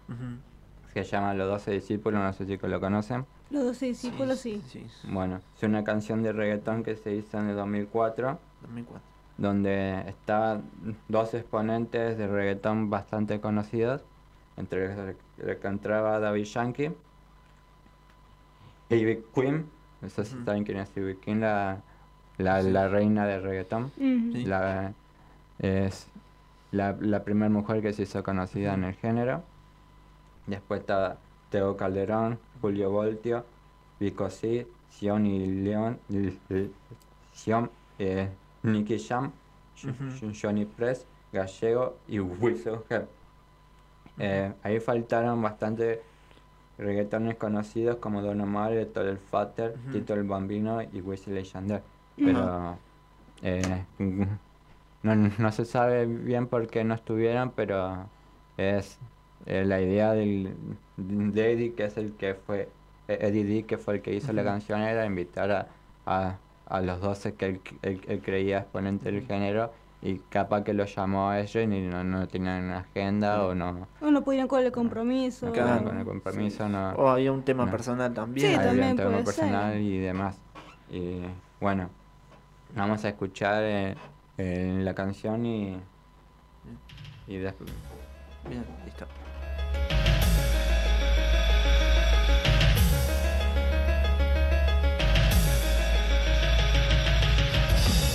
que se llama Los 12 Discípulos, no sé si lo conocen. Los 12 Discípulos, sí. Bueno, es una canción de reggaetón que se hizo en el 2004. 2004. Donde estaban dos exponentes de reggaetón bastante conocidos, entre los que entraba David Yankee, Ivy Queen, no sé si saben quién es Ivy Queen, la la, la reina del reggaetón. la, es la, la primera mujer que se hizo conocida en el género. Después está Teo Calderón, Julio Voltio, Vico C, Sion y León, Sion, eh, Nicky Jam, Johnny Press, Gallego y Wilson eh, ahí faltaron bastante reggaetones conocidos como Don Omar, Héctor el Fater, Tito el Bambino y Wesley Leyander pero eh, <laughs> no, no, se sabe bien por qué no estuvieron, pero es eh, la idea del, de Eddie, que es el que fue, eh, Eddie D, que fue el que hizo la canción, era invitar a, a, los 12 que él, creía exponente del género y capaz que lo llamó a ellos y no, no tenían agenda o no... O no pudieron con el compromiso. con el compromiso no... O había un tema personal también. Sí, había un tema personal y demás. Y bueno, Vamos a escuchar eh, eh, la canción y, y después. Bien, listo.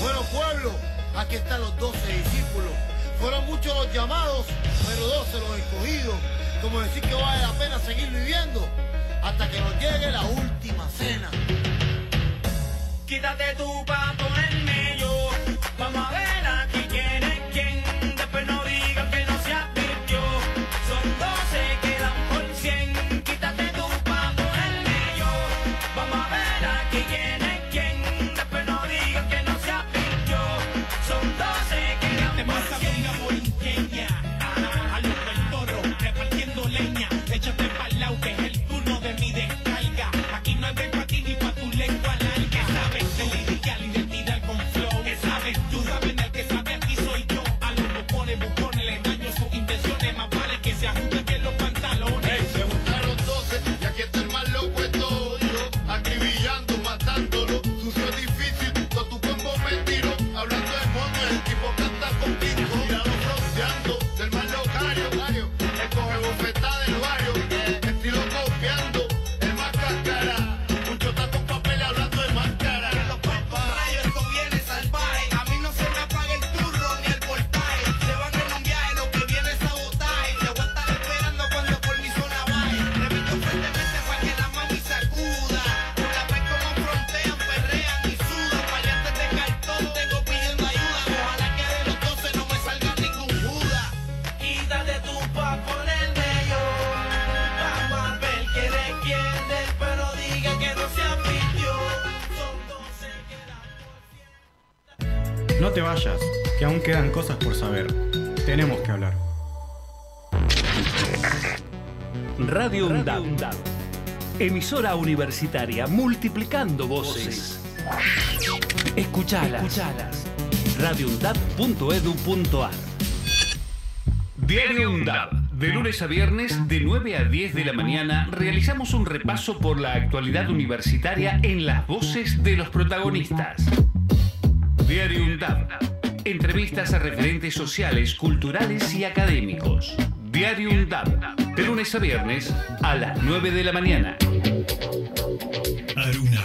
Bueno, pueblo, aquí están los doce discípulos. Fueron muchos los llamados, pero doce los escogidos. Como decir que vale la pena seguir viviendo hasta que nos llegue la última cena. Quítate tu pa' quedan cosas por saber. Tenemos que hablar. Radio UNDAB. Emisora universitaria multiplicando voces. Escuchalas. radioundab.edu.ar. Diario UNDAB. De lunes a viernes, de 9 a 10 de la mañana, realizamos un repaso por la actualidad universitaria en las voces de los protagonistas. Diario UNDAB. Entrevistas a referentes sociales, culturales y académicos. Diario UNDAB. De lunes a viernes, a las 9 de la mañana. Aruna,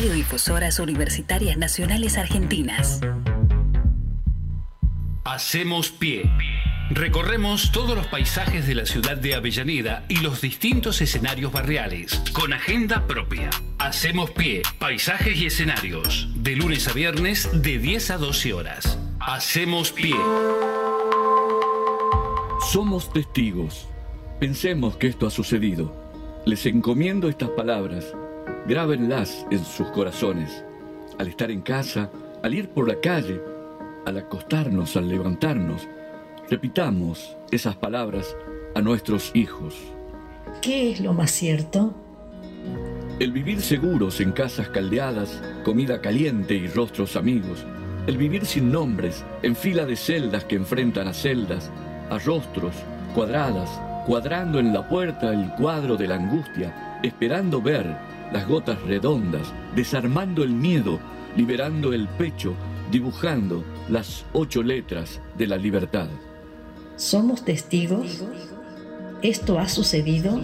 Radiodifusoras Universitarias Nacionales Argentinas. Hacemos pie. Recorremos todos los paisajes de la ciudad de Avellaneda y los distintos escenarios barriales, con agenda propia. Hacemos pie, paisajes y escenarios, de lunes a viernes de 10 a 12 horas. Hacemos pie. Somos testigos. Pensemos que esto ha sucedido. Les encomiendo estas palabras. Grábenlas en sus corazones. Al estar en casa, al ir por la calle, al acostarnos, al levantarnos, repitamos esas palabras a nuestros hijos. ¿Qué es lo más cierto? El vivir seguros en casas caldeadas, comida caliente y rostros amigos. El vivir sin nombres, en fila de celdas que enfrentan a celdas, a rostros, cuadradas, cuadrando en la puerta el cuadro de la angustia, esperando ver las gotas redondas, desarmando el miedo, liberando el pecho, dibujando las ocho letras de la libertad. ¿Somos testigos? ¿Esto ha sucedido?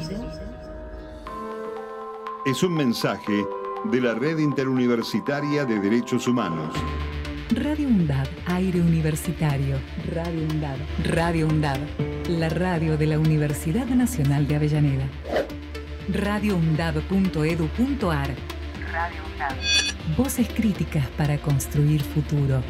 Es un mensaje de la Red Interuniversitaria de Derechos Humanos. Radio UNDAB, aire universitario. Radio UNDAB. Radio UNDAB, la radio de la Universidad Nacional de Avellaneda. radioundab.edu.ar Radio UNDAB. Voces críticas para construir futuro.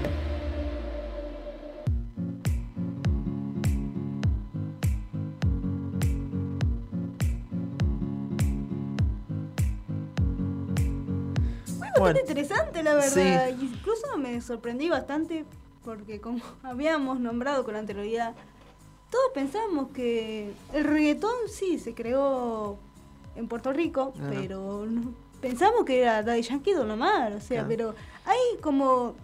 Fue bastante interesante, la verdad. Incluso me sorprendí bastante porque como <laughs> habíamos nombrado con anterioridad, todos pensamos que el reggaetón sí se creó en Puerto Rico, Ajá. pero no- pensamos que era Daddy Yankee Don Omar, o sea, pero hay como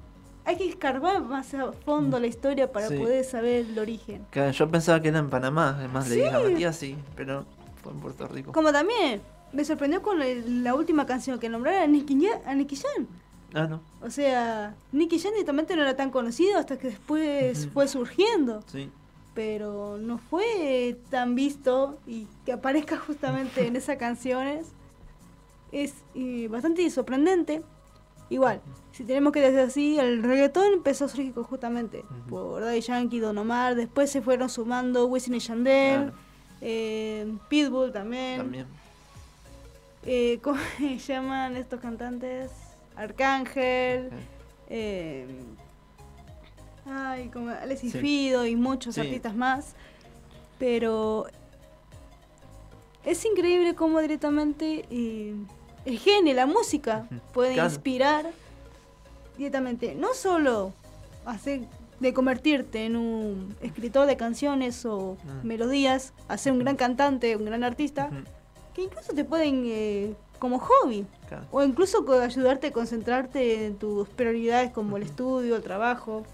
hay que escarbar más a fondo la historia para Sí. poder saber el origen. Claro, yo pensaba que era en Panamá, además le dije a Sí. Matías, sí, pero fue en Puerto Rico. Como también me sorprendió con la última canción que nombraron a Nicky, Ya- a Nicky Jam. Ah, no, O sea, Nicky Jam directamente no era tan conocido hasta que después fue surgiendo. sí. Pero no fue tan visto y que aparezca <laughs> justamente en esas canciones es eh, bastante sorprendente. Igual, si tenemos que decir así, el reggaetón empezó a surgir justamente por Daddy Yankee, Don Omar, después se fueron sumando Wisin y Yandel, Claro. eh, Pitbull también. También. Eh, ¿Cómo <laughs> se llaman estos cantantes? Arcángel. eh, ay, como Alexis Sí. Fido y muchos Sí. artistas más. Pero es increíble cómo directamente eh, el genio, la música, puede Claro. inspirar directamente, no solo hacer de convertirte en un escritor de canciones o Mm. melodías, a ser un gran cantante, un gran artista, que incluso te pueden, eh, como hobby, Claro. o incluso ayudarte a concentrarte en tus prioridades como el estudio, el trabajo.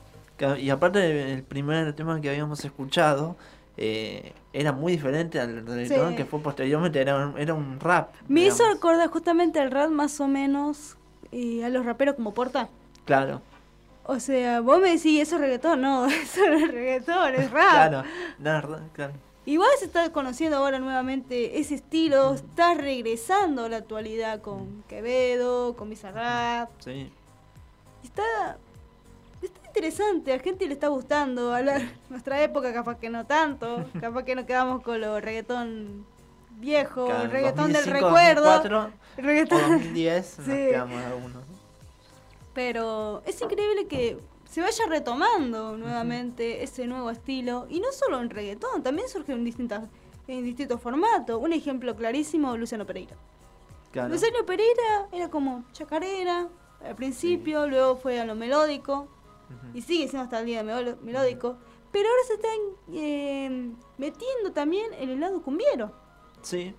Y aparte, el primer tema que habíamos escuchado eh, era muy diferente al reggaetón Sí. que fue posteriormente, era un, era un rap. Me hizo recordar justamente al rap más o menos eh, a los raperos como Porta. Claro, O sea, vos me decís, eso es reggaetón, no, <laughs> eso no es reggaetón, es rap. claro, no, claro. Igual se está conociendo ahora nuevamente ese estilo, está regresando a la actualidad con Quevedo, con Bizarrap. Sí. Está interesante, a la gente le está gustando. A la- <laughs> nuestra época capaz que no tanto, capaz que nos quedamos con lo reggaetón viejo, Claro, el reggaetón del 2005, recuerdo. 2004, el reggaetón- o 2010 nos Sí. quedamos algunos. Pero es increíble que se vaya retomando nuevamente ese nuevo estilo. Y no solo en reggaetón, también surge en, distintas, en distintos formatos. Un ejemplo clarísimo, Luciano Pereira. Claro. Luciano Pereira era como chacarera al principio, luego fue a lo melódico y sigue siendo hasta el día melódico. Pero ahora se están eh, metiendo también en el lado cumbiero Sí,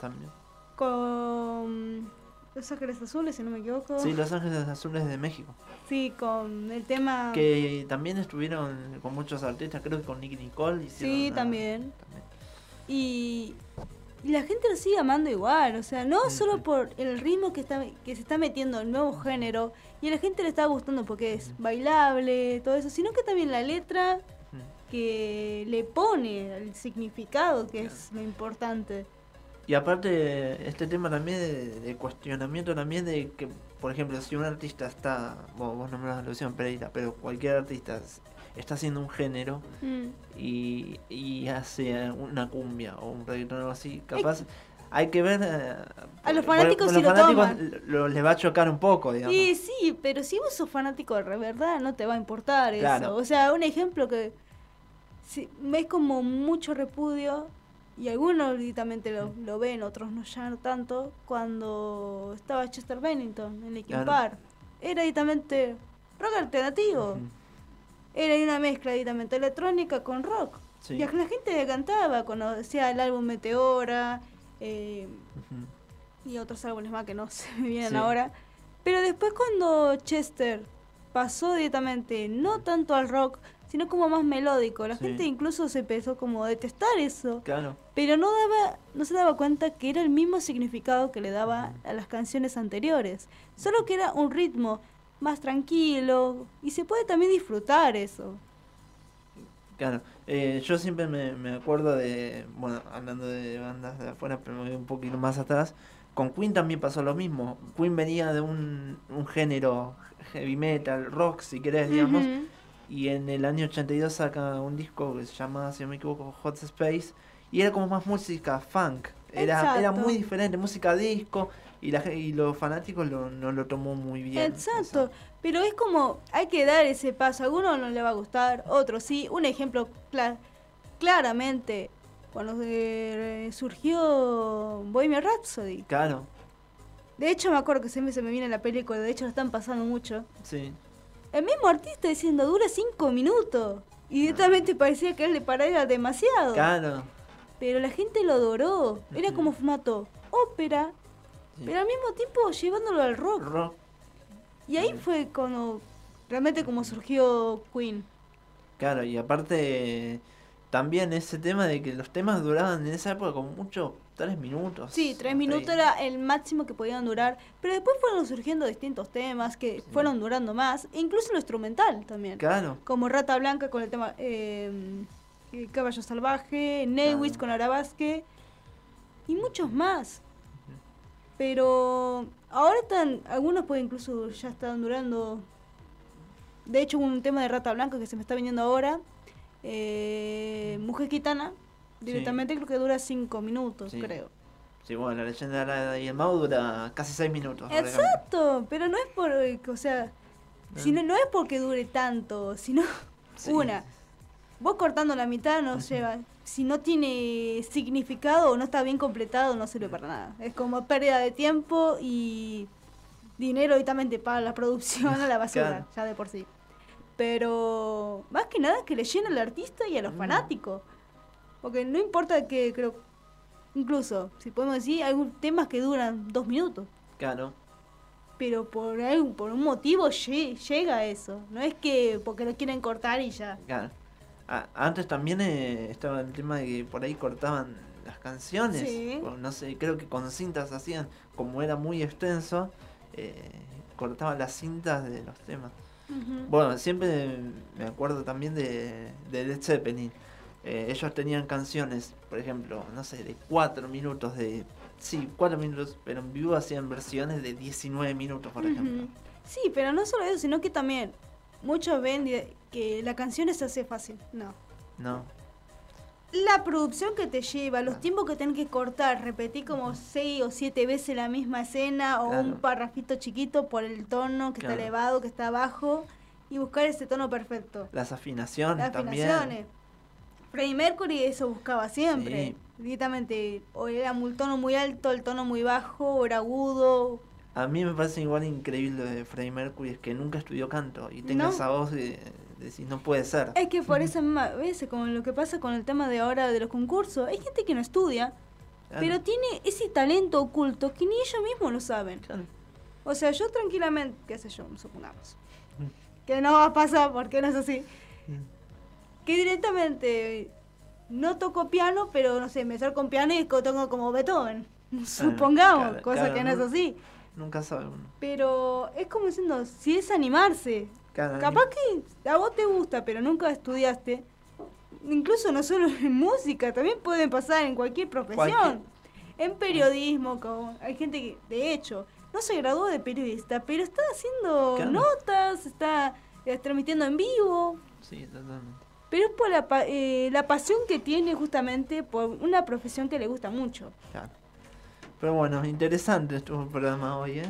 también. con Los Ángeles Azules, si no me equivoco. Sí, Los Ángeles Azules de México. Sí, con el tema. Que también estuvieron con muchos artistas, creo que con Nicky Nicole. hicieron Sí, una- también. Y, y la gente lo sigue amando igual, o sea, no solo por el ritmo que está que se está metiendo el nuevo género y a la gente le está gustando porque es bailable, todo eso, sino que también la letra que le pone el significado que es lo importante. Y aparte, este tema también de, de cuestionamiento también de que, por ejemplo, si un artista está, vos, vos nombrás a Luciano Pereira, pero cualquier artista está haciendo un género Mm. y, y hace una cumbia o un reggaetón o algo así, capaz hay que ver... eh, A los fanáticos por si los lo fanáticos toman. lo- les va a chocar un poco, digamos. Y sí, pero si vos sos fanático de verdad, no te va a importar Claro. eso. O sea, un ejemplo que si, ves como mucho repudio, y algunos directamente lo, lo ven, otros no ya no tanto, cuando estaba Chester Bennington en Linkin Claro. Park. Era directamente rock alternativo. Era una mezcla directamente electrónica con rock. Sí. Y la gente cantaba, conocía el álbum Meteora, eh, y otros álbumes más que no <laughs> se me vienen Sí. ahora. Pero después cuando Chester pasó directamente no tanto al rock, sino como más melódico, la Sí. gente incluso se empezó como a detestar eso. Claro. Pero no daba, no se daba cuenta que era el mismo significado que le daba a las canciones anteriores. Solo que era un ritmo más tranquilo y se puede también disfrutar eso. Claro, eh, yo siempre me, me acuerdo de, bueno, hablando de bandas de afuera, pero me voy un poquito más atrás, con Queen también pasó lo mismo. Queen venía de un, un género heavy metal, rock, si querés, digamos, y en el año 82 saca un disco que se llama, si no me equivoco, Hot Space, y era como más música funk, era, era muy diferente, música disco, y, la, y los fanáticos lo, no lo tomó muy bien. Exacto, pero es como, hay que dar ese paso, a alguno no le va a gustar, otro sí. Un ejemplo cla- claramente, cuando eh, surgió Bohemian Rhapsody. Claro, De hecho me acuerdo que siempre se me viene la película, de hecho lo están pasando mucho. sí. El mismo artista diciendo, dura cinco minutos. Y directamente parecía que él le parara demasiado. Claro. Pero la gente lo adoró. Era como formato ópera, pero al mismo tiempo llevándolo al rock. Rock. Y ahí fue cuando realmente como surgió Queen. Claro, y aparte también ese tema de que los temas duraban en esa época como mucho tres minutos. Sí, tres minutos era el máximo que podían durar, pero después fueron surgiendo distintos temas que fueron durando más, e incluso lo instrumental también. Claro. Como Rata Blanca con el tema eh, eh, Caballo Salvaje, Neywitz con Arabasque y muchos más. Pero ahora están, algunos pueden incluso ya están durando. De hecho, un tema de Rata Blanca que se me está viniendo ahora, eh, Mujer Gitana, directamente creo que dura cinco minutos, Sí. creo. Sí, bueno, la leyenda de la y el mago dura casi seis minutos. por ejemplo. Exacto, pero no es por, eh, o sea, si no, no es porque dure tanto, sino una, vos cortando la mitad no lleva, si no tiene significado o no está bien completado no sirve para nada. Es como pérdida de tiempo y dinero directamente para la producción a la basura, Claro. ya de por sí. Pero más que nada que le llena al artista y a los Mm. fanáticos. Porque no importa que creo, incluso, si podemos decir, hay un- temas que duran dos minutos Claro. pero por algún, por un motivo lle- llega a eso. No es que porque lo quieren cortar y ya. Claro. A- antes también eh, estaba el tema de que por ahí cortaban las canciones. Sí. no sé, creo que con cintas hacían, como era muy extenso, eh, cortaban las cintas de los temas. Bueno, siempre me acuerdo también de, de Led Zeppelin. Eh, ellos tenían canciones, por ejemplo, no sé, de 4 minutos, de... Sí, 4 minutos, pero en vivo hacían versiones de 19 minutos, por ejemplo. Sí, pero no solo eso, sino que también muchos ven que la canción se hace fácil. No. No, La producción que te lleva, los tiempos que tenés que cortar, repetir como seis o siete veces la misma escena o un parrafito chiquito por el tono que Claro. está elevado, que está bajo. y buscar ese tono perfecto. Las afinaciones Las también. afinaciones. Freddie Mercury eso buscaba siempre. Sí. Directamente, o era el tono muy alto, el tono muy bajo, o era agudo. A mí me parece igual increíble de Freddie Mercury es que nunca estudió canto y tenga No. esa voz y decís, no puede ser. Es que por esa misma vez, como lo que pasa con el tema de ahora de los concursos, hay gente que no estudia, Claro. pero tiene ese talento oculto que ni ellos mismos lo saben. O sea, yo tranquilamente, qué sé yo, supongamos, que no va a pasar porque no es así, que directamente no toco piano, pero no sé, me acerco un piano y co- toco como Beethoven. <laughs> Supongamos, claro, cosa claro, que no es así. Nunca sabe uno. Pero es como diciendo, si es animarse, Claro, capaz que a vos te gusta, pero nunca estudiaste, incluso no solo en <laughs> música, también pueden pasar en cualquier profesión. Cualquier- En periodismo, como hay gente que, de hecho, no se graduó de periodista, pero está haciendo Claro. notas, está eh, transmitiendo en vivo. Sí, totalmente. Pero es por la, eh, la pasión que tiene justamente por una profesión que le gusta mucho. Claro. Pero bueno, interesante estuvo el programa hoy, ¿eh?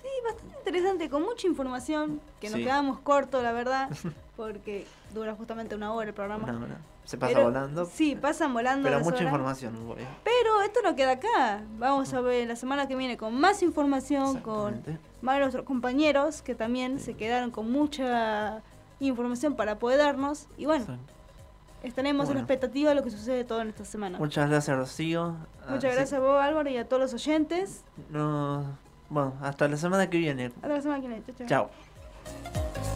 Sí, bastante interesante, con mucha información, que nos Sí. quedamos cortos, la verdad, <laughs> porque dura justamente una hora el programa. Una hora. Se pasa Pero- volando. Sí, pasan volando. Pero mucha horas. información ¿eh? Pero esto no queda acá. Vamos a ver la semana que viene con más información, con más nuestros compañeros que también se quedaron con mucha información para poder darnos. Y bueno, estaremos en Bueno. expectativa de lo que sucede toda esta semana. Muchas gracias, Rocío. Muchas gracias a vos, Álvaro, y a todos los oyentes. No, bueno, hasta la semana que viene. Hasta la semana que viene. Chao. Chao.